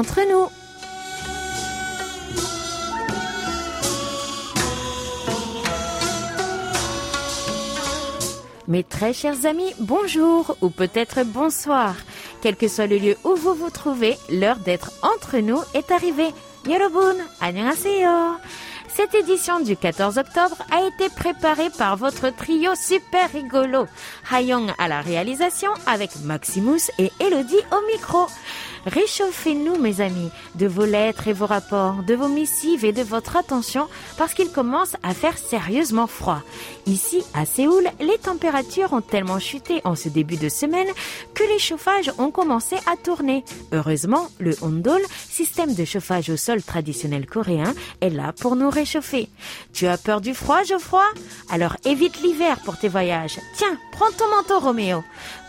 entre. Mes très chers amis, bonjour ou peut-être bonsoir. Quel que soit le lieu où vous vous trouvez, l'heure d'être entre nous est arrivée. Yorobun, annyeonghaseyo. Cette édition du 14 octobre a été préparée par votre trio super rigolo. Hayong à la réalisation avec Maximus et Elodie au micro. Réchauffez-nous, mes amis, de vos lettres et vos rapports, de vos missives et de votre attention, parce qu'il commence à faire sérieusement froid. Ici, à Séoul, les températures ont tellement chuté en ce début de semaine que les chauffages ont commencé à tourner. Heureusement, le Ondol, système de chauffage au sol traditionnel coréen, est là pour nous réchauffer. Tu as peur du froid, Geoffroy? Alors évite l'hiver pour tes voyages. Tiens, prends ton manteau, Roméo.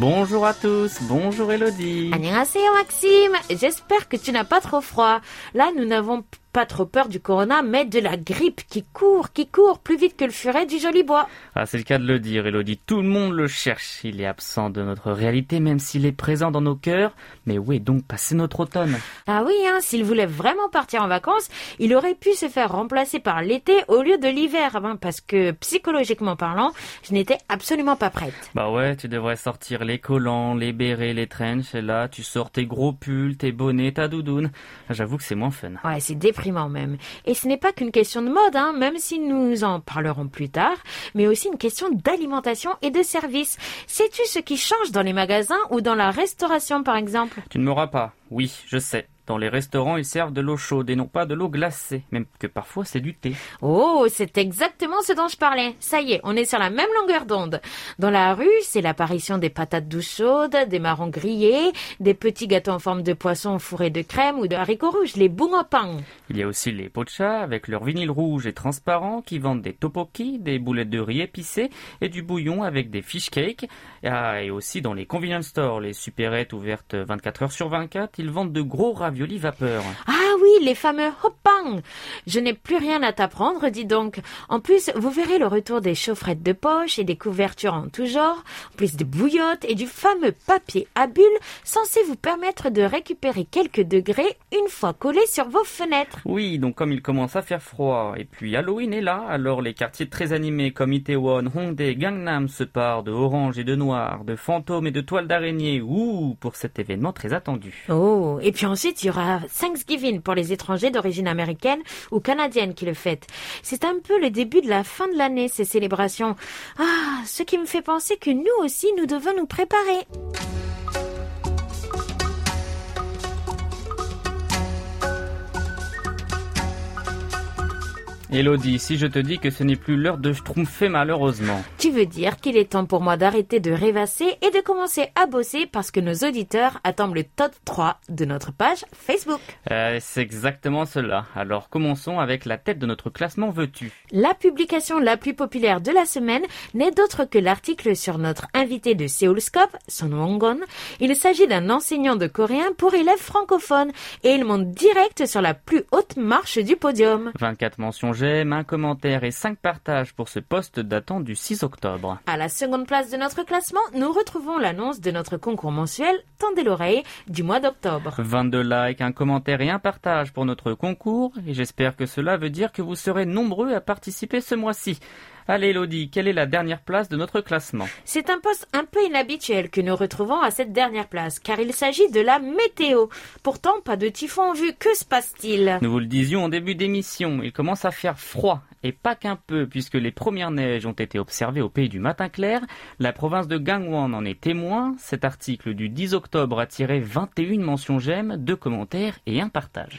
Bonjour à tous, bonjour Elodie. Annyeonghaseyo Maxime, j'espère que tu n'as pas trop froid. Là, nous n'avons pas trop peur du corona, mais de la grippe qui court, qui court plus vite que le furet du joli bois. Ah, c'est le cas de le dire, Elodie. Tout le monde le cherche. Il est absent de notre réalité, même s'il est présent dans nos cœurs. Mais où est donc passé notre automne? Ah oui, hein, s'il voulait vraiment partir en vacances, il aurait pu se faire remplacer par l'été au lieu de l'hiver, hein, parce que psychologiquement parlant, je n'étais absolument pas prête. Bah ouais, tu devrais sortir les collants, les bérets, les trenches, et là, tu sors tes gros pulls, tes bonnets, ta doudoune. J'avoue que c'est moins fun. Ouais, c'est déprimant Et ce n'est pas qu'une question de mode, hein, même si nous en parlerons plus tard, mais aussi une question d'alimentation et de service. Sais-tu ce qui change dans les magasins ou dans la restauration par exemple? Tu ne m'auras pas. Oui, je sais. Dans les restaurants, ils servent de l'eau chaude et non pas de l'eau glacée, même que parfois c'est du thé. Oh, c'est exactement ce dont je parlais. Ça y est, on est sur la même longueur d'onde. Dans la rue, c'est l'apparition des patates douces chaudes, des marrons grillés, des petits gâteaux en forme de poisson fourrés de crème ou de haricots rouges, les bungopang. Il y a aussi les pochas avec leur vinyle rouge et transparent qui vendent des topoki, des boulettes de riz épicées et du bouillon avec des fish cakes. Ah, et aussi dans les convenience stores, les supérettes ouvertes 24 heures sur 24, ils vendent de gros raviolis vapeur. Ah oui, les fameux hoppang. Je n'ai plus rien à t'apprendre, dis donc. En plus, vous verrez le retour des chaufferettes de poche et des couvertures en tout genre, en plus des bouillottes et du fameux papier à bulles censé vous permettre de récupérer quelques degrés une fois collé sur vos fenêtres. Oui, donc comme il commence à faire froid et puis Halloween est là, alors les quartiers très animés comme Itaewon, Hongdae, Gangnam se parent de orange et de noir, de fantômes et de toiles d'araignée. Ouh, pour cet événement très attendu. Oh, et puis ensuite il y aura Thanksgiving pour les étrangers d'origine américaine ou canadienne qui le fêtent. C'est un peu le début de la fin de l'année, ces célébrations. Ah, ce qui me fait penser que nous aussi, nous devons nous préparer. Elodie, si je te dis que ce n'est plus l'heure de schtroumpfer malheureusement. Tu veux dire qu'il est temps pour moi d'arrêter de rêvasser et de commencer à bosser parce que nos auditeurs attendent le top 3 de notre page Facebook. Euh, c'est exactement cela. Alors commençons avec la tête de notre classement veux-tu? La publication la plus populaire de la semaine n'est d'autre que l'article sur notre invité de Seoulscope, Son Wongon. Il s'agit d'un enseignant de coréen pour élèves francophones et il monte direct sur la plus haute marche du podium. 24 mentions j'aime, un commentaire et 5 partages pour ce poste datant du 6 octobre. À la seconde place de notre classement, nous retrouvons l'annonce de notre concours mensuel Tendez l'oreille du mois d'octobre. 22 likes, un commentaire et un partage pour notre concours et j'espère que cela veut dire que vous serez nombreux à participer ce mois-ci. Allez Elodie, quelle est la dernière place de notre classement C'est un poste un peu inhabituel que nous retrouvons à cette dernière place, car il s'agit de la météo. Pourtant, pas de typhon en vue, que se passe-t-il Nous vous le disions en début d'émission, il commence à faire froid, et pas qu'un peu, puisque les premières neiges ont été observées au pays du matin clair. La province de Gangwon en est témoin. Cet article du 10 octobre a tiré 21 mentions j'aime, deux commentaires et un partage.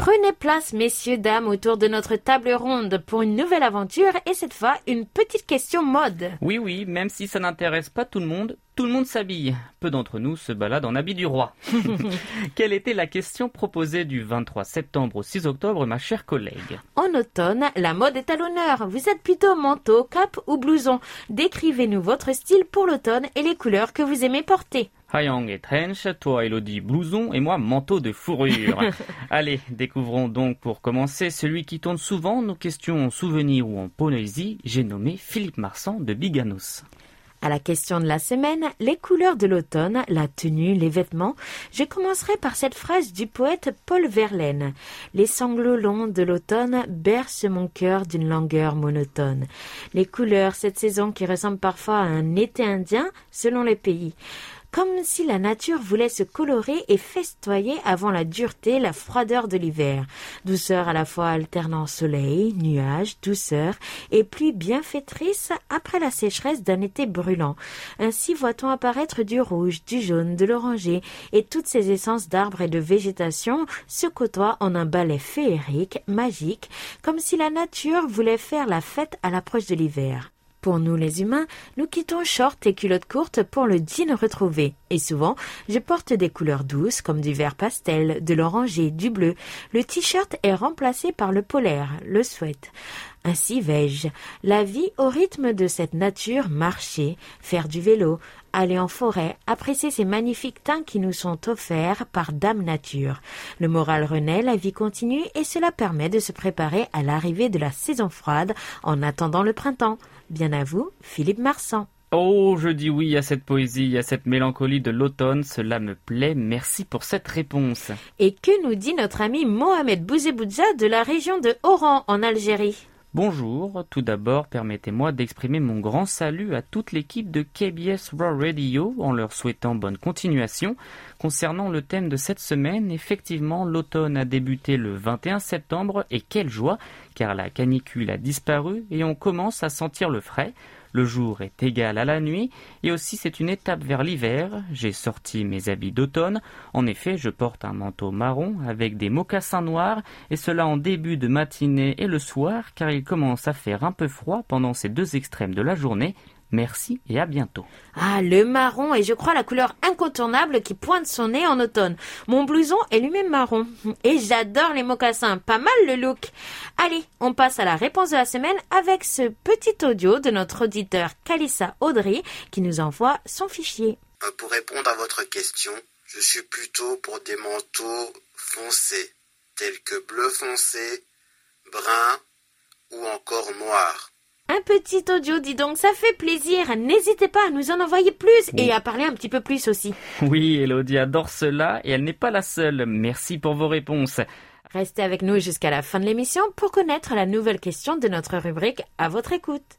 Prenez place, messieurs, dames, autour de notre table ronde pour une nouvelle aventure et cette fois une petite question mode. Oui, oui, même si ça n'intéresse pas tout le monde, tout le monde s'habille. Peu d'entre nous se baladent en habit du roi. Quelle était la question proposée du 23 septembre au 6 octobre, ma chère collègue En automne, la mode est à l'honneur. Vous êtes plutôt manteau, cape ou blouson. Décrivez-nous votre style pour l'automne et les couleurs que vous aimez porter. Hayang et trench, toi Elodie blouson et moi manteau de fourrure. Allez, découvrons donc pour commencer celui qui tourne souvent nos questions en souvenir ou en poésie. J'ai nommé Philippe Marsan de Biganos. À la question de la semaine, les couleurs de l'automne, la tenue, les vêtements, je commencerai par cette phrase du poète Paul Verlaine. Les sanglots longs de l'automne bercent mon cœur d'une langueur monotone. Les couleurs, cette saison qui ressemble parfois à un été indien selon les pays comme si la nature voulait se colorer et festoyer avant la dureté, la froideur de l'hiver. Douceur à la fois alternant soleil, nuages, douceur et pluie bienfaitrice après la sécheresse d'un été brûlant. Ainsi voit-on apparaître du rouge, du jaune, de l'oranger et toutes ces essences d'arbres et de végétation se côtoient en un ballet féerique, magique, comme si la nature voulait faire la fête à l'approche de l'hiver. Pour nous les humains, nous quittons shorts et culottes courtes pour le jean retrouvé. Et souvent, je porte des couleurs douces comme du vert pastel, de l'oranger, du bleu. Le t-shirt est remplacé par le polaire, le sweat. Ainsi vais-je, la vie au rythme de cette nature, marcher, faire du vélo, aller en forêt, apprécier ces magnifiques teints qui nous sont offerts par Dame Nature. Le moral renaît, la vie continue et cela permet de se préparer à l'arrivée de la saison froide en attendant le printemps. Bien à vous, Philippe Marsan. Oh, je dis oui à cette poésie, à cette mélancolie de l'automne, cela me plaît, merci pour cette réponse. Et que nous dit notre ami Mohamed Bouzeboudja de la région de Oran en Algérie? Bonjour, tout d'abord permettez-moi d'exprimer mon grand salut à toute l'équipe de KBS Raw Radio en leur souhaitant bonne continuation. Concernant le thème de cette semaine, effectivement l'automne a débuté le 21 septembre et quelle joie car la canicule a disparu et on commence à sentir le frais. Le jour est égal à la nuit, et aussi c'est une étape vers l'hiver. J'ai sorti mes habits d'automne. En effet, je porte un manteau marron avec des mocassins noirs, et cela en début de matinée et le soir, car il commence à faire un peu froid pendant ces deux extrêmes de la journée. Merci et à bientôt. Ah, le marron est, je crois, la couleur incontournable qui pointe son nez en automne. Mon blouson est lui-même marron. Et j'adore les mocassins. Pas mal le look. Allez, on passe à la réponse de la semaine avec ce petit audio de notre auditeur Kalissa Audrey qui nous envoie son fichier. Euh, pour répondre à votre question, je suis plutôt pour des manteaux foncés, tels que bleu foncé, brun ou encore noir. Un petit audio, dis donc, ça fait plaisir. N'hésitez pas à nous en envoyer plus et à parler un petit peu plus aussi. Oui, Elodie adore cela et elle n'est pas la seule. Merci pour vos réponses. Restez avec nous jusqu'à la fin de l'émission pour connaître la nouvelle question de notre rubrique à votre écoute.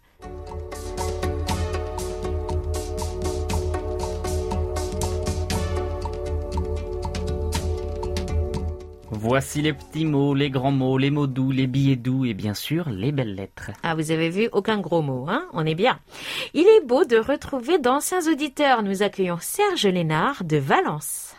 Voici les petits mots, les grands mots, les mots doux, les billets doux et bien sûr les belles lettres. Ah, vous avez vu aucun gros mot, hein On est bien. Il est beau de retrouver d'anciens auditeurs. Nous accueillons Serge Lénard de Valence.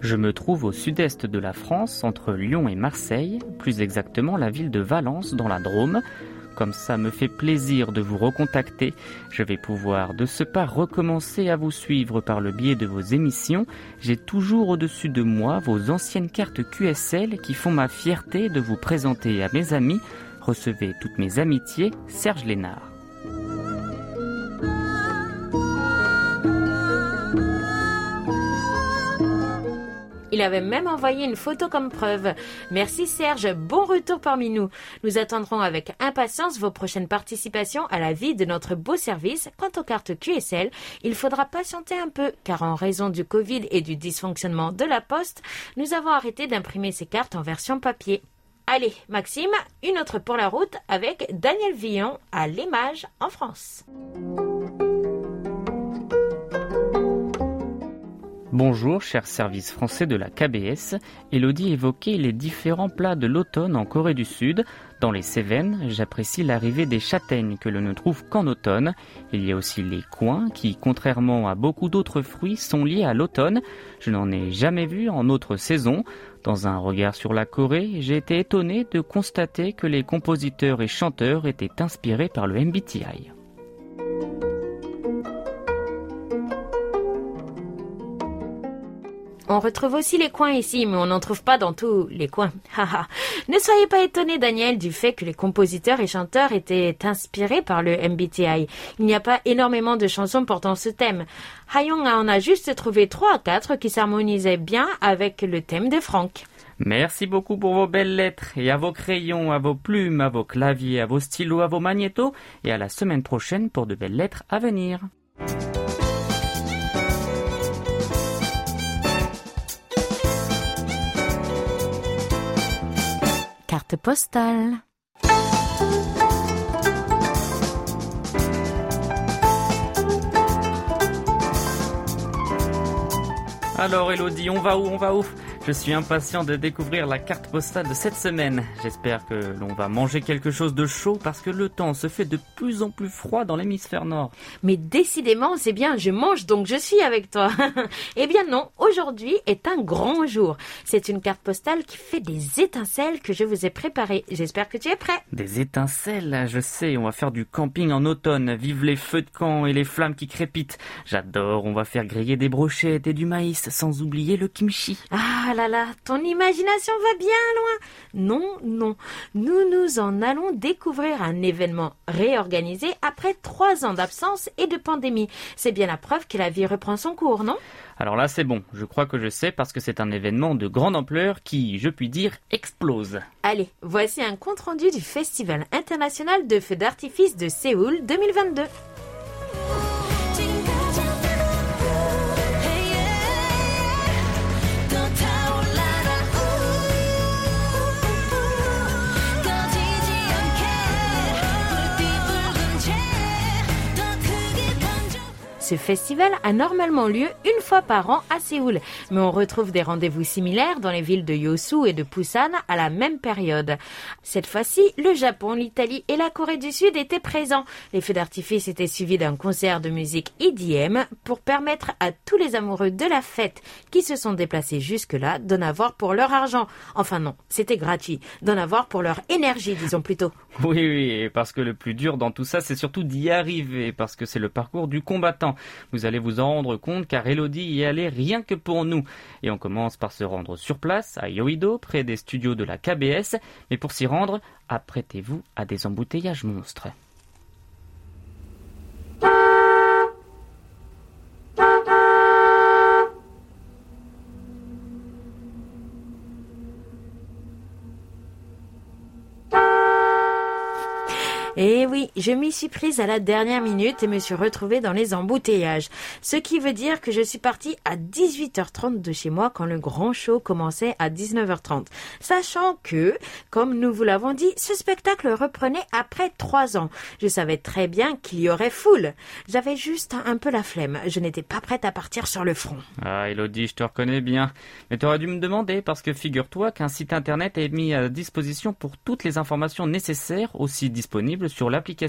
Je me trouve au sud-est de la France, entre Lyon et Marseille, plus exactement la ville de Valence dans la Drôme. Comme ça me fait plaisir de vous recontacter, je vais pouvoir de ce pas recommencer à vous suivre par le biais de vos émissions. J'ai toujours au-dessus de moi vos anciennes cartes QSL qui font ma fierté de vous présenter à mes amis. Recevez toutes mes amitiés, Serge Lénard. Il avait même envoyé une photo comme preuve. Merci Serge, bon retour parmi nous. Nous attendrons avec impatience vos prochaines participations à la vie de notre beau service. Quant aux cartes QSL, il faudra patienter un peu, car en raison du Covid et du dysfonctionnement de la poste, nous avons arrêté d'imprimer ces cartes en version papier. Allez, Maxime, une autre pour la route avec Daniel Villon à Lémage en France. Bonjour, cher service français de la KBS. Elodie évoquait les différents plats de l'automne en Corée du Sud. Dans les Cévennes, j'apprécie l'arrivée des châtaignes que l'on ne trouve qu'en automne. Il y a aussi les coins qui, contrairement à beaucoup d'autres fruits, sont liés à l'automne. Je n'en ai jamais vu en autre saison. Dans un regard sur la Corée, j'ai été étonné de constater que les compositeurs et chanteurs étaient inspirés par le MBTI. On retrouve aussi les coins ici, mais on n'en trouve pas dans tous les coins. ne soyez pas étonné, Daniel, du fait que les compositeurs et chanteurs étaient inspirés par le MBTI. Il n'y a pas énormément de chansons portant ce thème. Hayong en a juste trouvé trois à quatre qui s'harmonisaient bien avec le thème de Franck. Merci beaucoup pour vos belles lettres et à vos crayons, à vos plumes, à vos claviers, à vos stylos, à vos magnétos et à la semaine prochaine pour de belles lettres à venir. Postale. Alors Elodie, on va où On va où? Je suis impatient de découvrir la carte postale de cette semaine. J'espère que l'on va manger quelque chose de chaud parce que le temps se fait de plus en plus froid dans l'hémisphère nord. Mais décidément, c'est bien, je mange donc je suis avec toi. eh bien non, aujourd'hui est un grand jour. C'est une carte postale qui fait des étincelles que je vous ai préparées. J'espère que tu es prêt. Des étincelles, je sais, on va faire du camping en automne. Vive les feux de camp et les flammes qui crépitent. J'adore, on va faire griller des brochettes et du maïs sans oublier le kimchi. Ah là là, ton imagination va bien loin. Non, non, nous nous en allons découvrir un événement réorganisé après trois ans d'absence et de pandémie. C'est bien la preuve que la vie reprend son cours, non? Alors là, c'est bon. Je crois que je sais parce que c'est un événement de grande ampleur qui, je puis dire, explose. Allez, voici un compte-rendu du Festival international de feux d'artifice de Séoul 2022. Ce festival a normalement lieu une fois par an à Séoul, mais on retrouve des rendez-vous similaires dans les villes de Yosu et de Busan à la même période. Cette fois-ci, le Japon, l'Italie et la Corée du Sud étaient présents. Les feux d'artifice étaient suivis d'un concert de musique EDM pour permettre à tous les amoureux de la fête qui se sont déplacés jusque-là d'en avoir pour leur argent. Enfin non, c'était gratuit. D'en avoir pour leur énergie, disons plutôt. Oui, oui, parce que le plus dur dans tout ça, c'est surtout d'y arriver, parce que c'est le parcours du combattant. Vous allez vous en rendre compte car Elodie y est allée rien que pour nous. Et on commence par se rendre sur place, à Yoido, près des studios de la KBS. Mais pour s'y rendre, apprêtez-vous à des embouteillages monstres. Je m'y suis prise à la dernière minute et me suis retrouvée dans les embouteillages. Ce qui veut dire que je suis partie à 18h30 de chez moi quand le grand show commençait à 19h30. Sachant que, comme nous vous l'avons dit, ce spectacle reprenait après trois ans. Je savais très bien qu'il y aurait foule. J'avais juste un peu la flemme. Je n'étais pas prête à partir sur le front. Ah, Elodie, je te reconnais bien. Mais tu aurais dû me demander parce que figure-toi qu'un site internet est mis à disposition pour toutes les informations nécessaires, aussi disponibles sur l'application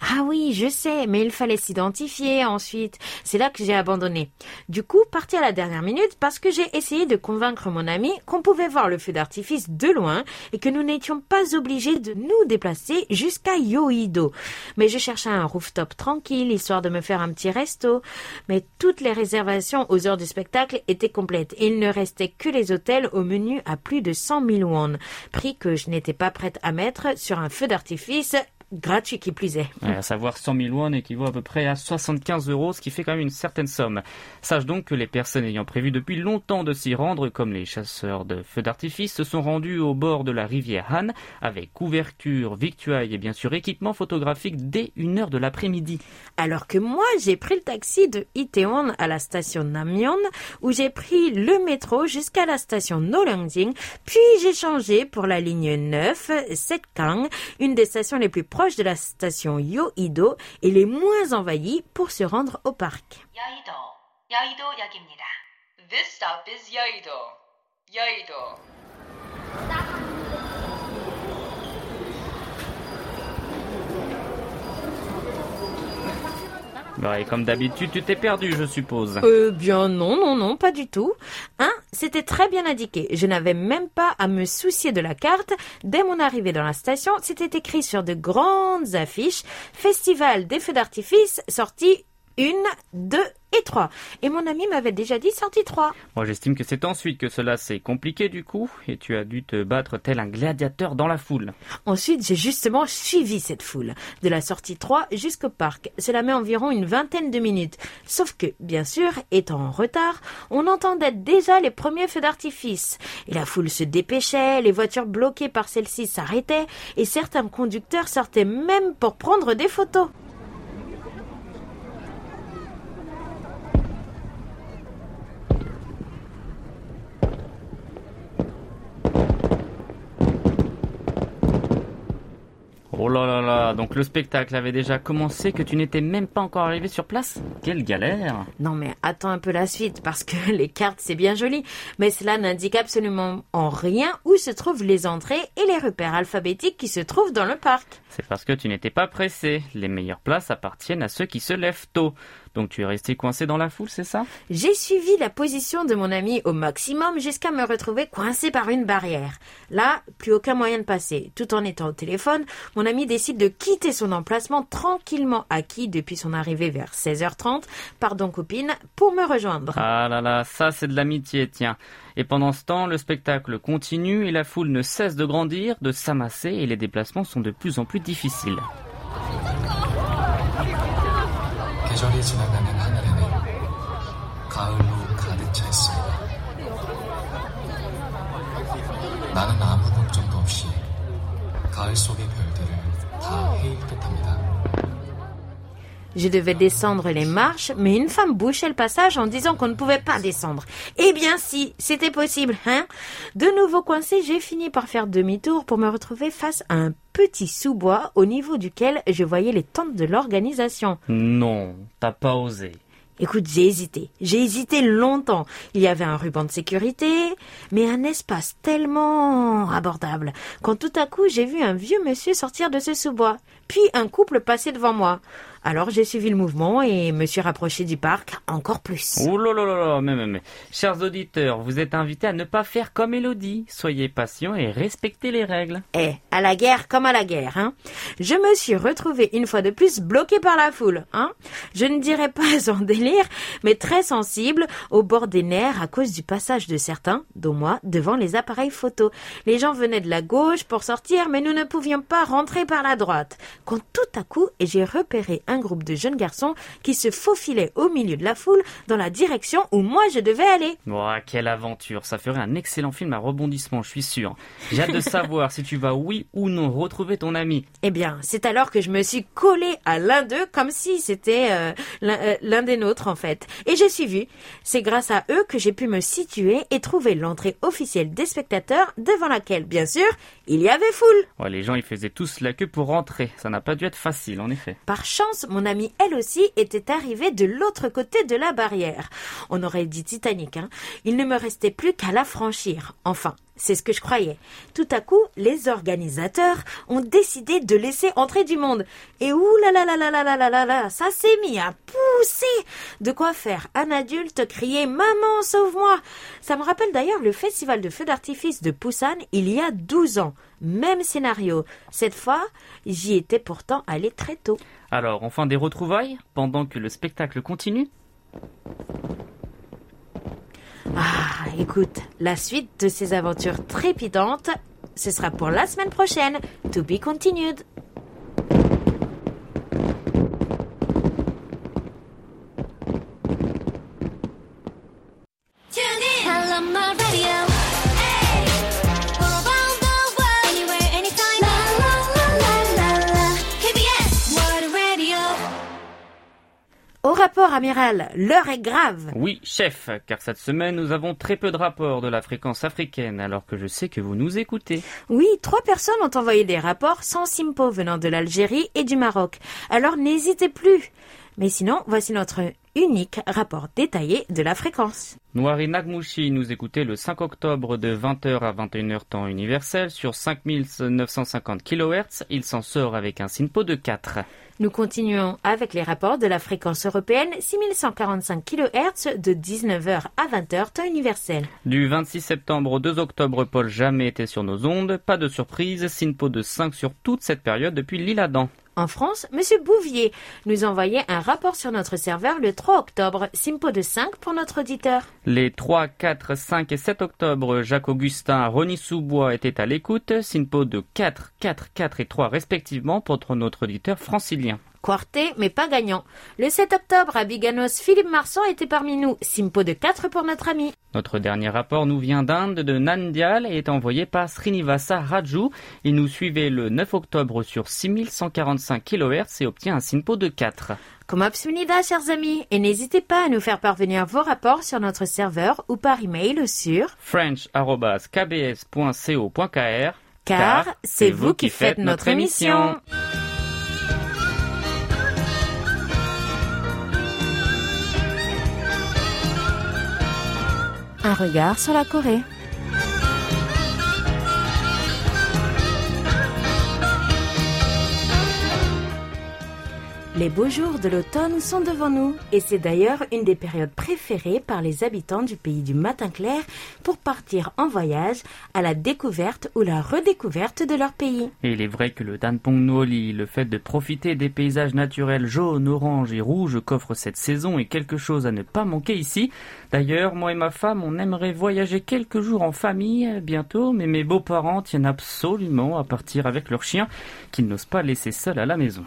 Ah oui, je sais, mais il fallait s'identifier ensuite. C'est là que j'ai abandonné. Du coup, parti à la dernière minute parce que j'ai essayé de convaincre mon ami qu'on pouvait voir le feu d'artifice de loin et que nous n'étions pas obligés de nous déplacer jusqu'à Yoido. Mais je cherchais un rooftop tranquille histoire de me faire un petit resto. Mais toutes les réservations aux heures du spectacle étaient complètes il ne restait que les hôtels au menu à plus de 100 000 won, prix que je n'étais pas prête à mettre sur un feu d'artifice gratuit qui plus est. Ouais, à savoir 100 000 won équivaut à peu près à 75 euros, ce qui fait quand même une certaine somme. Sache donc que les personnes ayant prévu depuis longtemps de s'y rendre, comme les chasseurs de feux d'artifice, se sont rendus au bord de la rivière Han, avec couverture, victuailles et bien sûr équipement photographique dès une heure de l'après-midi. Alors que moi, j'ai pris le taxi de Itaewon à la station Namyeon, où j'ai pris le métro jusqu'à la station Nolangjing, puis j'ai changé pour la ligne 9, Setkang, une des stations les plus proches de la station Yoido et les moins envahies pour se rendre au parc. 여의도, 여의도역입니다. This stop is 여의 Ouais, et comme d'habitude, tu t'es perdu, je suppose. Euh, bien non, non, non, pas du tout. Hein, c'était très bien indiqué. Je n'avais même pas à me soucier de la carte. Dès mon arrivée dans la station, c'était écrit sur de grandes affiches Festival des feux d'artifice, sortie 1, 2 et 3. Et mon ami m'avait déjà dit sortie 3. Moi, j'estime que c'est ensuite que cela s'est compliqué du coup, et tu as dû te battre tel un gladiateur dans la foule. Ensuite, j'ai justement suivi cette foule, de la sortie 3 jusqu'au parc. Cela met environ une vingtaine de minutes. Sauf que, bien sûr, étant en retard, on entendait déjà les premiers feux d'artifice. Et la foule se dépêchait, les voitures bloquées par celles-ci s'arrêtaient, et certains conducteurs sortaient même pour prendre des photos. Oh là là là, donc le spectacle avait déjà commencé que tu n'étais même pas encore arrivé sur place Quelle galère Non mais attends un peu la suite, parce que les cartes c'est bien joli, mais cela n'indique absolument en rien où se trouvent les entrées et les repères alphabétiques qui se trouvent dans le parc. C'est parce que tu n'étais pas pressé. Les meilleures places appartiennent à ceux qui se lèvent tôt. Donc tu es resté coincé dans la foule, c'est ça? J'ai suivi la position de mon ami au maximum jusqu'à me retrouver coincé par une barrière. Là, plus aucun moyen de passer. Tout en étant au téléphone, mon ami décide de quitter son emplacement tranquillement acquis depuis son arrivée vers 16h30, pardon copine, pour me rejoindre. Ah là là, ça c'est de l'amitié, tiens. Et pendant ce temps, le spectacle continue et la foule ne cesse de grandir, de s'amasser et les déplacements sont de plus en plus difficiles. 계절이 지나가는 하늘에는 가을로 가득 차 있습니다. 나는 아무 걱정도 없이 가을 속의 별들을 다 헤일 듯합니다. Je devais descendre les marches, mais une femme bouchait le passage en disant qu'on ne pouvait pas descendre. Eh bien si, c'était possible, hein De nouveau coincé, j'ai fini par faire demi-tour pour me retrouver face à un petit sous-bois au niveau duquel je voyais les tentes de l'organisation. Non, t'as pas osé. Écoute, j'ai hésité. J'ai hésité longtemps. Il y avait un ruban de sécurité, mais un espace tellement abordable. Quand tout à coup, j'ai vu un vieux monsieur sortir de ce sous-bois, puis un couple passer devant moi. Alors j'ai suivi le mouvement et me suis rapproché du parc encore plus. Oh là là là mais, mais, mais. Chers auditeurs, vous êtes invités à ne pas faire comme Elodie. Soyez patients et respectez les règles. Eh, à la guerre comme à la guerre, hein. Je me suis retrouvée une fois de plus bloquée par la foule, hein. Je ne dirais pas en délire, mais très sensible, au bord des nerfs à cause du passage de certains, dont moi, devant les appareils photo. Les gens venaient de la gauche pour sortir, mais nous ne pouvions pas rentrer par la droite. Quand tout à coup, j'ai repéré un groupe de jeunes garçons qui se faufilaient au milieu de la foule dans la direction où moi je devais aller. Ouah, quelle aventure. Ça ferait un excellent film à rebondissement, je suis sûr. J'ai hâte de savoir si tu vas, oui ou non, retrouver ton ami. Eh bien, c'est alors que je me suis collée à l'un d'eux comme si c'était euh, l'un euh, l'un des nôtres en fait. Et j'ai suivi. C'est grâce à eux que j'ai pu me situer et trouver l'entrée officielle des spectateurs devant laquelle, bien sûr, il y avait foule. Ouais, les gens, ils faisaient tous la queue pour rentrer. Ça n'a pas dû être facile, en effet. Par chance, mon amie, elle aussi, était arrivée de l'autre côté de la barrière. On aurait dit Titanic, hein. Il ne me restait plus qu'à la franchir. Enfin, c'est ce que je croyais. Tout à coup, les organisateurs ont décidé de laisser entrer du monde. Et ouh ça s'est mis à pousser. De quoi faire un adulte crier Maman, sauve-moi Ça me rappelle d'ailleurs le festival de feux d'artifice de Busan il y a 12 ans. Même scénario. Cette fois, j'y étais pourtant allé très tôt. Alors, enfin des retrouvailles, pendant que le spectacle continue ah, écoute, la suite de ces aventures trépidantes, ce sera pour la semaine prochaine. To be continued. Au rapport, amiral, l'heure est grave. Oui, chef, car cette semaine nous avons très peu de rapports de la fréquence africaine, alors que je sais que vous nous écoutez. Oui, trois personnes ont envoyé des rapports sans Simpo venant de l'Algérie et du Maroc. Alors n'hésitez plus. Mais sinon, voici notre unique rapport détaillé de la fréquence. Noiri Nagmouchi nous écoutait le 5 octobre de 20h à 21h temps universel sur 5950 kHz. Il s'en sort avec un SINPO de 4. Nous continuons avec les rapports de la fréquence européenne 6145 kHz de 19h à 20h temps universel. Du 26 septembre au 2 octobre, Paul jamais était sur nos ondes. Pas de surprise, SINPO de 5 sur toute cette période depuis l'Île-Adam. En France, M. Bouvier nous envoyait un rapport sur notre serveur le 3 octobre, Simpo de 5 pour notre auditeur. Les 3, 4, 5 et 7 octobre, Jacques Augustin, Ronny Soubois étaient à l'écoute, Simpo de 4, 4, 4 et 3 respectivement pour notre auditeur francilien. Quarté, mais pas gagnant. Le 7 octobre, à Biganos, Philippe Marsan était parmi nous. Simpo de 4 pour notre ami. Notre dernier rapport nous vient d'Inde, de Nandial, et est envoyé par Srinivasa Raju. Il nous suivait le 9 octobre sur 6145 kHz et obtient un Simpo de 4. Comme Absunida, chers amis, et n'hésitez pas à nous faire parvenir vos rapports sur notre serveur ou par email sur french.kbs.co.kr car c'est vous qui faites notre émission. Un regard sur la Corée. Les beaux jours de l'automne sont devant nous et c'est d'ailleurs une des périodes préférées par les habitants du pays du matin clair pour partir en voyage à la découverte ou la redécouverte de leur pays. Et il est vrai que le Danpong Noli, le fait de profiter des paysages naturels jaunes, oranges et rouges qu'offre cette saison est quelque chose à ne pas manquer ici. D'ailleurs, moi et ma femme, on aimerait voyager quelques jours en famille euh, bientôt, mais mes beaux-parents tiennent absolument à partir avec leurs chiens qu'ils n'osent pas laisser seuls à la maison.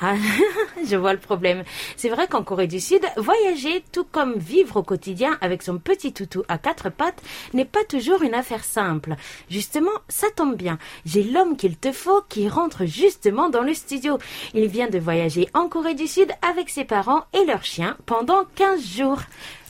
Ah, je vois le problème. C'est vrai qu'en Corée du Sud, voyager, tout comme vivre au quotidien avec son petit toutou à quatre pattes, n'est pas toujours une affaire simple. Justement, ça tombe bien. J'ai l'homme qu'il te faut qui rentre justement dans le studio. Il vient de voyager en Corée du Sud avec ses parents et leurs chiens pendant 15 jours.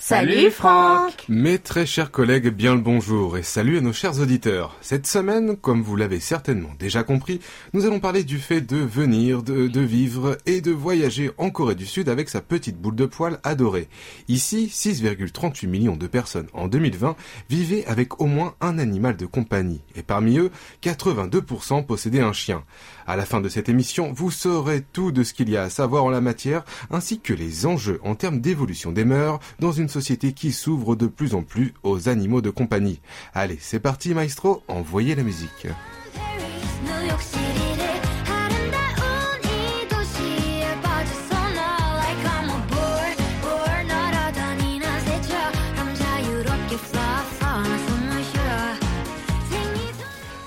Salut Franck Mes très chers collègues, bien le bonjour et salut à nos chers auditeurs. Cette semaine, comme vous l'avez certainement déjà compris, nous allons parler du fait de venir, de, de, vivre et de voyager en Corée du Sud avec sa petite boule de poil adorée. Ici, 6,38 millions de personnes en 2020 vivaient avec au moins un animal de compagnie et parmi eux, 82% possédaient un chien. À la fin de cette émission, vous saurez tout de ce qu'il y a à savoir en la matière ainsi que les enjeux en termes d'évolution des mœurs dans une société qui s'ouvre de plus en plus aux animaux de compagnie. Allez, c'est parti maestro, envoyez la musique.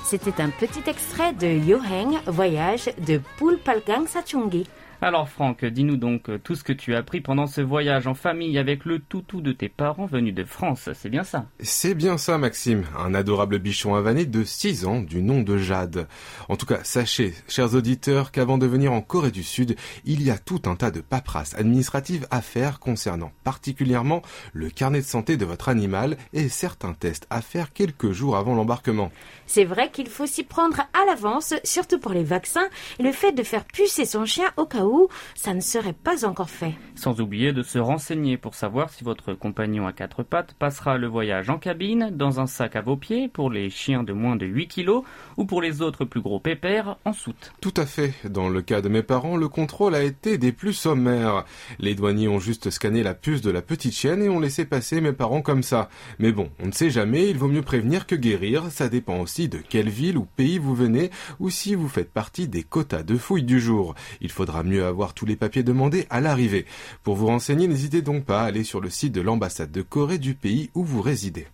C'était un petit extrait de Yoheng, Voyage de Pulpalgang Sachungi. Alors Franck, dis-nous donc tout ce que tu as appris pendant ce voyage en famille avec le toutou de tes parents venus de France, c'est bien ça? C'est bien ça Maxime, un adorable bichon avané de 6 ans du nom de Jade. En tout cas, sachez, chers auditeurs, qu'avant de venir en Corée du Sud, il y a tout un tas de paperasses administratives à faire concernant particulièrement le carnet de santé de votre animal et certains tests à faire quelques jours avant l'embarquement. C'est vrai qu'il faut s'y prendre à l'avance, surtout pour les vaccins, et le fait de faire pucer son chien au cas où ça ne serait pas encore fait. Sans oublier de se renseigner pour savoir si votre compagnon à quatre pattes passera le voyage en cabine, dans un sac à vos pieds pour les chiens de moins de 8 kilos ou pour les autres plus gros pépères en soute. Tout à fait. Dans le cas de mes parents, le contrôle a été des plus sommaires. Les douaniers ont juste scanné la puce de la petite chienne et ont laissé passer mes parents comme ça. Mais bon, on ne sait jamais, il vaut mieux prévenir que guérir, ça dépend aussi de quelle ville ou pays vous venez ou si vous faites partie des quotas de fouilles du jour. Il faudra mieux avoir tous les papiers demandés à l'arrivée. Pour vous renseigner, n'hésitez donc pas à aller sur le site de l'ambassade de Corée du pays où vous résidez.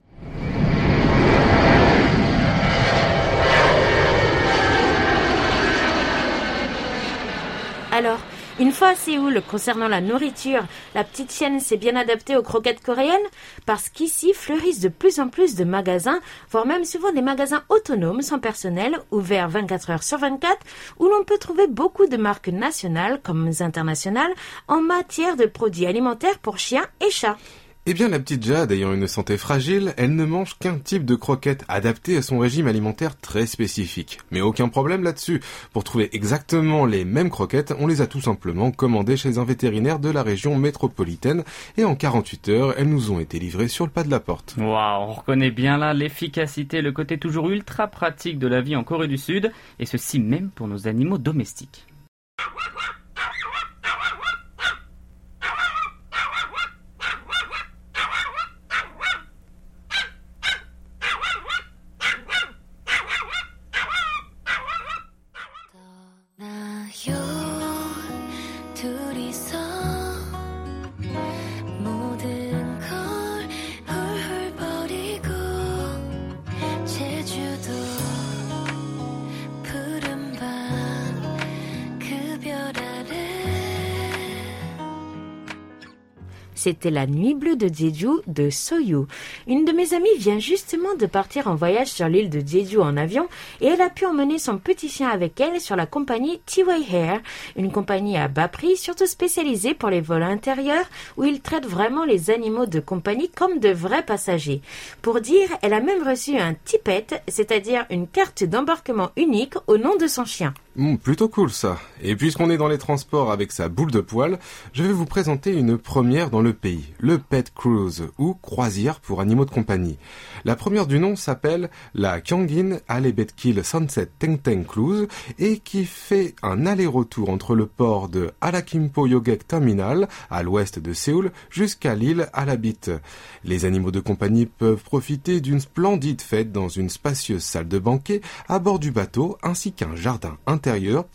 Alors, Une fois à Séoul, concernant la nourriture, la petite chienne s'est bien adaptée aux croquettes coréennes parce qu'ici fleurissent de plus en plus de magasins, voire même souvent des magasins autonomes sans personnel, ouverts 24 heures sur 24, où l'on peut trouver beaucoup de marques nationales comme internationales en matière de produits alimentaires pour chiens et chats. Eh bien, la petite Jade, ayant une santé fragile, elle ne mange qu'un type de croquette adapté à son régime alimentaire très spécifique. Mais aucun problème là-dessus. Pour trouver exactement les mêmes croquettes, on les a tout simplement commandées chez un vétérinaire de la région métropolitaine et en 48 heures, elles nous ont été livrées sur le pas de la porte. Waouh, on reconnaît bien là l'efficacité, le côté toujours ultra pratique de la vie en Corée du Sud, et ceci même pour nos animaux domestiques. C'était la nuit bleue de Jeju de Soyu. Une de mes amies vient justement de partir en voyage sur l'île de Jeju en avion et elle a pu emmener son petit chien avec elle sur la compagnie T-Way Hair, une compagnie à bas prix surtout spécialisée pour les vols intérieurs où ils traitent vraiment les animaux de compagnie comme de vrais passagers. Pour dire, elle a même reçu un tippet, c'est-à-dire une carte d'embarquement unique au nom de son chien. Hmm, plutôt cool ça. Et puisqu'on est dans les transports avec sa boule de poil, je vais vous présenter une première dans le pays, le Pet Cruise, ou croisière pour animaux de compagnie. La première du nom s'appelle la Kyongin Alebetkil Sunset Tengteng Cruise et qui fait un aller-retour entre le port de Alakimpo Yogek Terminal, à l'ouest de Séoul, jusqu'à l'île Alabit. Les animaux de compagnie peuvent profiter d'une splendide fête dans une spacieuse salle de banquet à bord du bateau ainsi qu'un jardin intérieur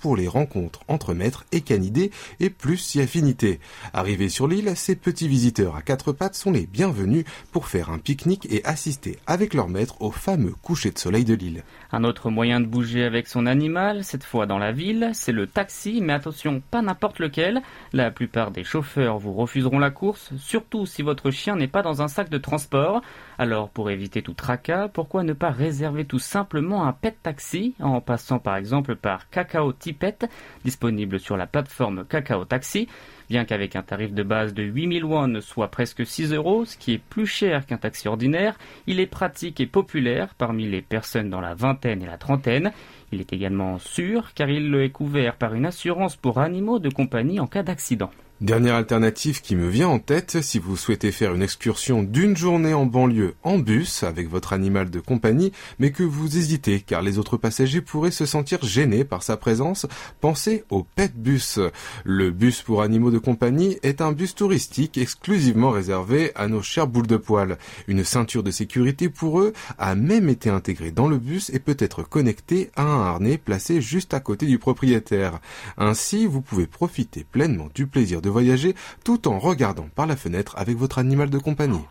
pour les rencontres entre maîtres et canidés et plus si affinité. Arrivés sur l'île, ces petits visiteurs à quatre pattes sont les bienvenus pour faire un pique-nique et assister avec leur maître au fameux coucher de soleil de l'île. Un autre moyen de bouger avec son animal, cette fois dans la ville, c'est le taxi, mais attention, pas n'importe lequel. La plupart des chauffeurs vous refuseront la course, surtout si votre chien n'est pas dans un sac de transport. Alors, pour éviter tout tracas, pourquoi ne pas réserver tout simplement un pet taxi en passant par exemple par Kakao Tipet, disponible sur la plateforme Kakao Taxi Bien qu'avec un tarif de base de 8000 won, soit presque 6 euros, ce qui est plus cher qu'un taxi ordinaire, il est pratique et populaire parmi les personnes dans la vingtaine et la trentaine. Il est également sûr car il est couvert par une assurance pour animaux de compagnie en cas d'accident. Dernière alternative qui me vient en tête, si vous souhaitez faire une excursion d'une journée en banlieue en bus avec votre animal de compagnie, mais que vous hésitez car les autres passagers pourraient se sentir gênés par sa présence, pensez au Pet Bus. Le bus pour animaux de compagnie est un bus touristique exclusivement réservé à nos chers boules de poil. Une ceinture de sécurité pour eux a même été intégrée dans le bus et peut être connectée à un harnais placé juste à côté du propriétaire. Ainsi, vous pouvez profiter pleinement du plaisir de voyager tout en regardant par la fenêtre avec votre animal de compagnie.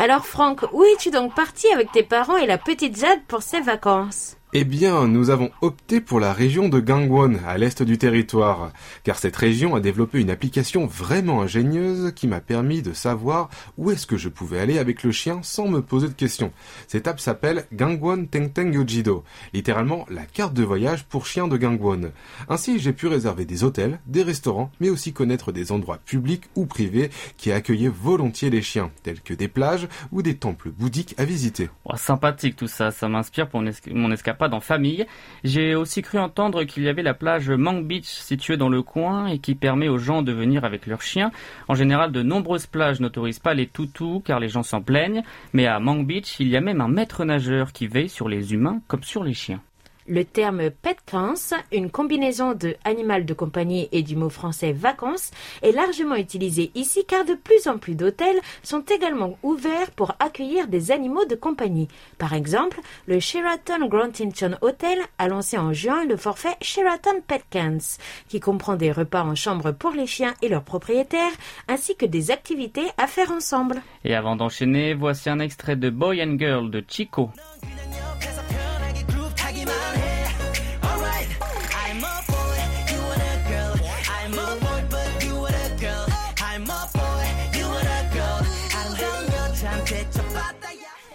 Alors Franck, où es-tu donc parti avec tes parents et la petite Jade pour ces vacances? Eh bien, nous avons opté pour la région de Gangwon, à l'est du territoire, car cette région a développé une application vraiment ingénieuse qui m'a permis de savoir où est-ce que je pouvais aller avec le chien sans me poser de questions. Cette app s'appelle Gangwon Tengteng Yojido, littéralement la carte de voyage pour chiens de Gangwon. Ainsi, j'ai pu réserver des hôtels, des restaurants, mais aussi connaître des endroits publics ou privés qui accueillaient volontiers les chiens, tels que des plages ou des temples bouddhiques à visiter. Sympathique tout ça, ça m'inspire pour en famille. J'ai aussi cru entendre qu'il y avait la plage Mang Beach située dans le coin et qui permet aux gens de venir avec leurs chiens. En général, de nombreuses plages n'autorisent pas les toutous car les gens s'en plaignent, mais à Mang Beach, il y a même un maître nageur qui veille sur les humains comme sur les chiens. Le terme petcance, une combinaison de animal de compagnie et du mot français vacances, est largement utilisé ici car de plus en plus d'hôtels sont également ouverts pour accueillir des animaux de compagnie. Par exemple, le Sheraton Grand Hotel a lancé en juin le forfait Sheraton Petcance, qui comprend des repas en chambre pour les chiens et leurs propriétaires, ainsi que des activités à faire ensemble. Et avant d'enchaîner, voici un extrait de Boy and Girl de Chico.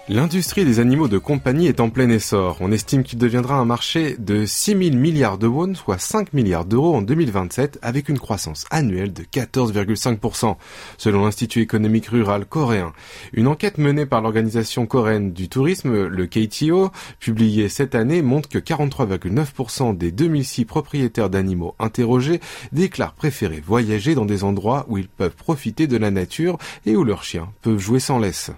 L'industrie des animaux de compagnie est en plein essor. On estime qu'il deviendra un marché de 6 000 milliards de won, soit 5 milliards d'euros en 2027, avec une croissance annuelle de 14,5%, selon l'Institut économique rural coréen. Une enquête menée par l'organisation coréenne du tourisme, le KTO, publiée cette année, montre que 43,9% des 2006 propriétaires d'animaux interrogés déclarent préférer voyager dans des endroits où ils peuvent profiter de la nature et où leurs chiens peuvent jouer sans laisse.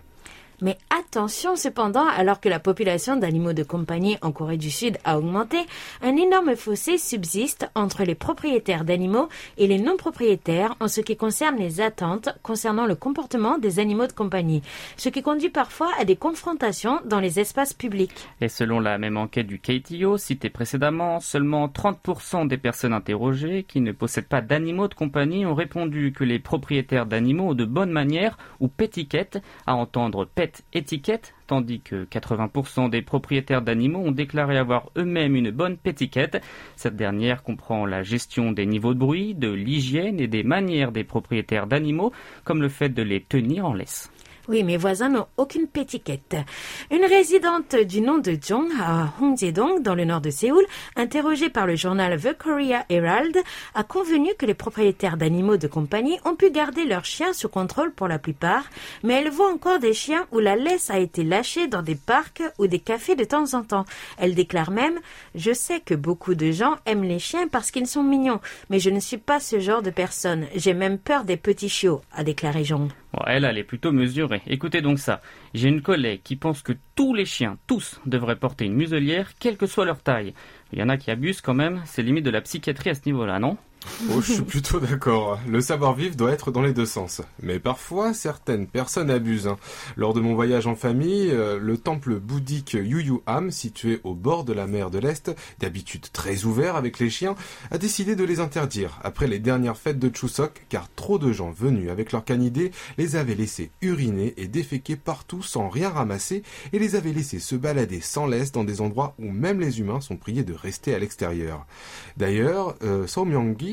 Mais attention cependant, alors que la population d'animaux de compagnie en Corée du Sud a augmenté, un énorme fossé subsiste entre les propriétaires d'animaux et les non-propriétaires en ce qui concerne les attentes concernant le comportement des animaux de compagnie, ce qui conduit parfois à des confrontations dans les espaces publics. Et selon la même enquête du KTO citée précédemment, seulement 30% des personnes interrogées qui ne possèdent pas d'animaux de compagnie ont répondu que les propriétaires d'animaux ont de bonnes manières ou pétiquettes, à entendre étiquette, tandis que 80% des propriétaires d'animaux ont déclaré avoir eux-mêmes une bonne pétiquette. Cette dernière comprend la gestion des niveaux de bruit, de l'hygiène et des manières des propriétaires d'animaux, comme le fait de les tenir en laisse. Oui, mes voisins n'ont aucune pétiquette. Une résidente du nom de Jong à Hongjae-dong, dans le nord de Séoul, interrogée par le journal The Korea Herald, a convenu que les propriétaires d'animaux de compagnie ont pu garder leurs chiens sous contrôle pour la plupart, mais elle voit encore des chiens où la laisse a été lâchée dans des parcs ou des cafés de temps en temps. Elle déclare même Je sais que beaucoup de gens aiment les chiens parce qu'ils sont mignons, mais je ne suis pas ce genre de personne. J'ai même peur des petits chiots, a déclaré Jong. Elle, elle est plutôt mesurée. Écoutez donc ça. J'ai une collègue qui pense que tous les chiens, tous, devraient porter une muselière, quelle que soit leur taille. Il y en a qui abusent quand même, c'est limite de la psychiatrie à ce niveau-là, non? Oh, je suis plutôt d'accord. Le savoir-vivre doit être dans les deux sens. Mais parfois, certaines personnes abusent. hein. Lors de mon voyage en famille, euh, le temple bouddhique Yuyuham, situé au bord de la mer de l'Est, d'habitude très ouvert avec les chiens, a décidé de les interdire après les dernières fêtes de Chuseok, car trop de gens venus avec leurs canidés les avaient laissés uriner et déféquer partout sans rien ramasser et les avaient laissés se balader sans laisse dans des endroits où même les humains sont priés de rester à l'extérieur. D'ailleurs, euh,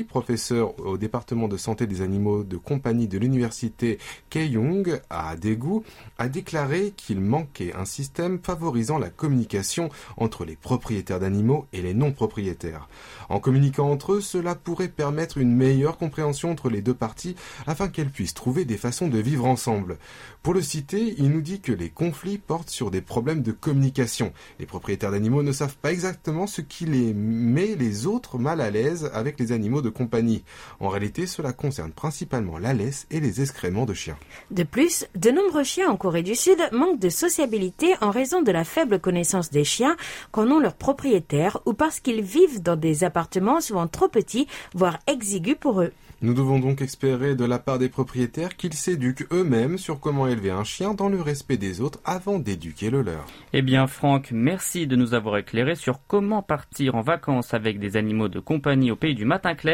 Professeur au département de santé des animaux de compagnie de l'université Keiyong à Daegu, a déclaré qu'il manquait un système favorisant la communication entre les propriétaires d'animaux et les non-propriétaires. En communiquant entre eux, cela pourrait permettre une meilleure compréhension entre les deux parties afin qu'elles puissent trouver des façons de vivre ensemble. Pour le citer, il nous dit que les conflits portent sur des problèmes de communication. Les propriétaires d'animaux ne savent pas exactement ce qui les met les autres mal à l'aise avec les animaux de compagnie. En réalité, cela concerne principalement la laisse et les excréments de chiens. De plus, de nombreux chiens en Corée du Sud manquent de sociabilité en raison de la faible connaissance des chiens qu'en ont leurs propriétaires ou parce qu'ils vivent dans des appartements souvent trop petits, voire exigus pour eux. Nous devons donc espérer de la part des propriétaires qu'ils s'éduquent eux-mêmes sur comment élever un chien dans le respect des autres avant d'éduquer le leur. Eh bien, Franck, merci de nous avoir éclairé sur comment partir en vacances avec des animaux de compagnie au pays du matin clair.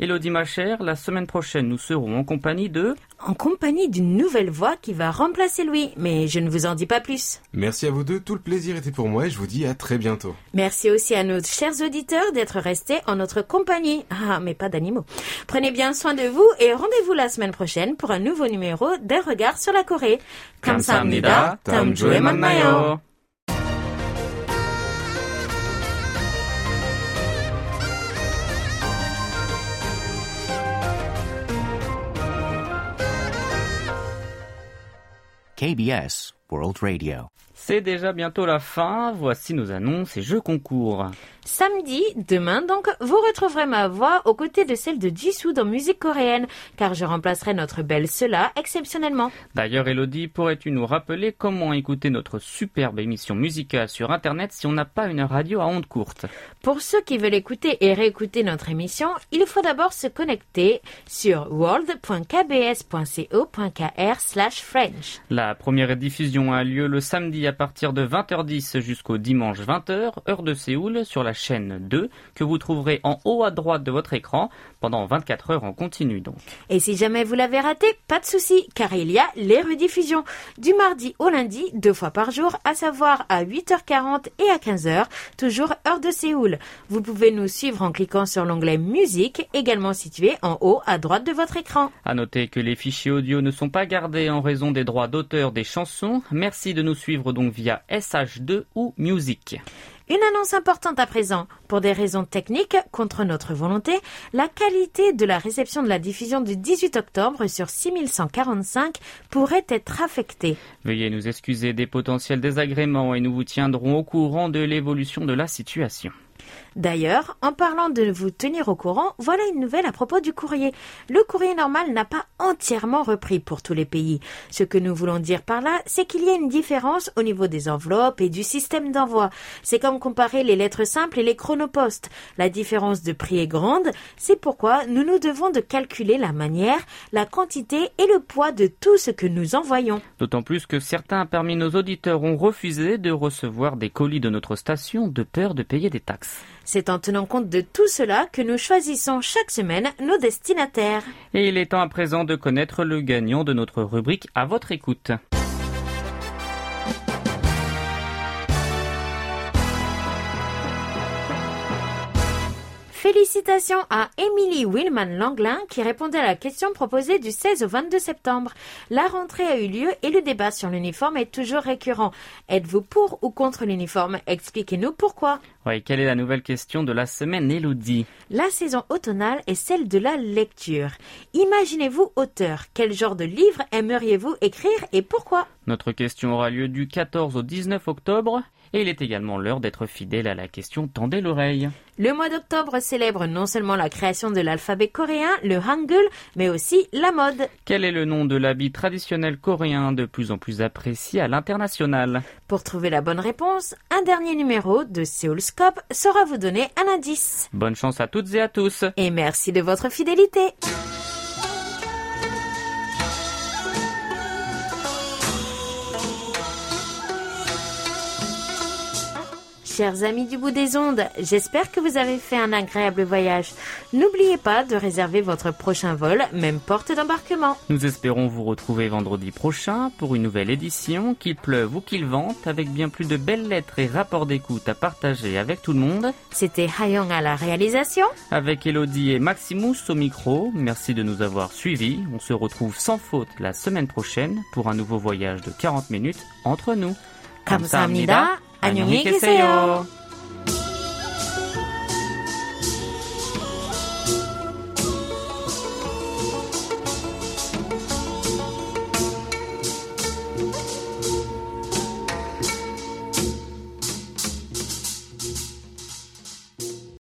Elodie, ma chère, la semaine prochaine, nous serons en compagnie de... En compagnie d'une nouvelle voix qui va remplacer Louis, mais je ne vous en dis pas plus. Merci à vous deux, tout le plaisir était pour moi et je vous dis à très bientôt. Merci aussi à nos chers auditeurs d'être restés en notre compagnie. Ah, mais pas d'animaux. Prenez bien soin de vous et rendez-vous la semaine prochaine pour un nouveau numéro d'un regard sur la Corée. 감사합니다. 다음 주에 만나요. KBS World Radio. C'est déjà bientôt la fin, voici nos annonces et jeux concours. Samedi, demain donc, vous retrouverez ma voix aux côtés de celle de Jisoo dans musique coréenne, car je remplacerai notre belle Cela exceptionnellement. D'ailleurs, Elodie, pourrais-tu nous rappeler comment écouter notre superbe émission musicale sur Internet si on n'a pas une radio à ondes courtes? Pour ceux qui veulent écouter et réécouter notre émission, il faut d'abord se connecter sur world.kbs.co.kr slash French. La première diffusion a lieu le samedi à partir de 20h10 jusqu'au dimanche 20h, heure de Séoul, sur la la chaîne 2 que vous trouverez en haut à droite de votre écran pendant 24 heures en continu donc. Et si jamais vous l'avez raté, pas de souci, car il y a les rediffusions du mardi au lundi, deux fois par jour, à savoir à 8h40 et à 15h, toujours heure de Séoul. Vous pouvez nous suivre en cliquant sur l'onglet musique, également situé en haut à droite de votre écran. À noter que les fichiers audio ne sont pas gardés en raison des droits d'auteur des chansons. Merci de nous suivre donc via SH2 ou Music. Une annonce importante à présent. Pour des raisons techniques, contre notre volonté, la qualité de la réception de la diffusion du 18 octobre sur 6145 pourrait être affectée. Veuillez nous excuser des potentiels désagréments et nous vous tiendrons au courant de l'évolution de la situation. D'ailleurs, en parlant de vous tenir au courant, voilà une nouvelle à propos du courrier. Le courrier normal n'a pas entièrement repris pour tous les pays. Ce que nous voulons dire par là, c'est qu'il y a une différence au niveau des enveloppes et du système d'envoi. C'est comme comparer les lettres simples et les chronopostes. La différence de prix est grande, c'est pourquoi nous nous devons de calculer la manière, la quantité et le poids de tout ce que nous envoyons. D'autant plus que certains parmi nos auditeurs ont refusé de recevoir des colis de notre station de peur de payer des taxes. C'est en tenant compte de tout cela que nous choisissons chaque semaine nos destinataires. Et il est temps à présent de connaître le gagnant de notre rubrique à votre écoute. Félicitations à Emily Willman Langlin qui répondait à la question proposée du 16 au 22 septembre. La rentrée a eu lieu et le débat sur l'uniforme est toujours récurrent. Êtes-vous pour ou contre l'uniforme? Expliquez-nous pourquoi. Ouais, quelle est la nouvelle question de la semaine, Elodie La saison automnale est celle de la lecture. Imaginez-vous auteur. Quel genre de livre aimeriez-vous écrire et pourquoi? Notre question aura lieu du 14 au 19 octobre et il est également l'heure d'être fidèle à la question Tendez l'oreille. Le mois d'octobre célèbre non seulement la création de l'alphabet coréen, le hangul, mais aussi la mode. Quel est le nom de l'habit traditionnel coréen de plus en plus apprécié à l'international? Pour trouver la bonne réponse, un dernier numéro de Seoulscope saura vous donner un indice. Bonne chance à toutes et à tous Et merci de votre fidélité. Chers amis du bout des ondes, j'espère que vous avez fait un agréable voyage. N'oubliez pas de réserver votre prochain vol, même porte d'embarquement. Nous espérons vous retrouver vendredi prochain pour une nouvelle édition, qu'il pleuve ou qu'il vente, avec bien plus de belles lettres et rapports d'écoute à partager avec tout le monde. C'était Hayong à la réalisation. Avec Elodie et Maximus au micro, merci de nous avoir suivis. On se retrouve sans faute la semaine prochaine pour un nouveau voyage de 40 minutes entre nous. 감사합니다. 안녕히 계세요.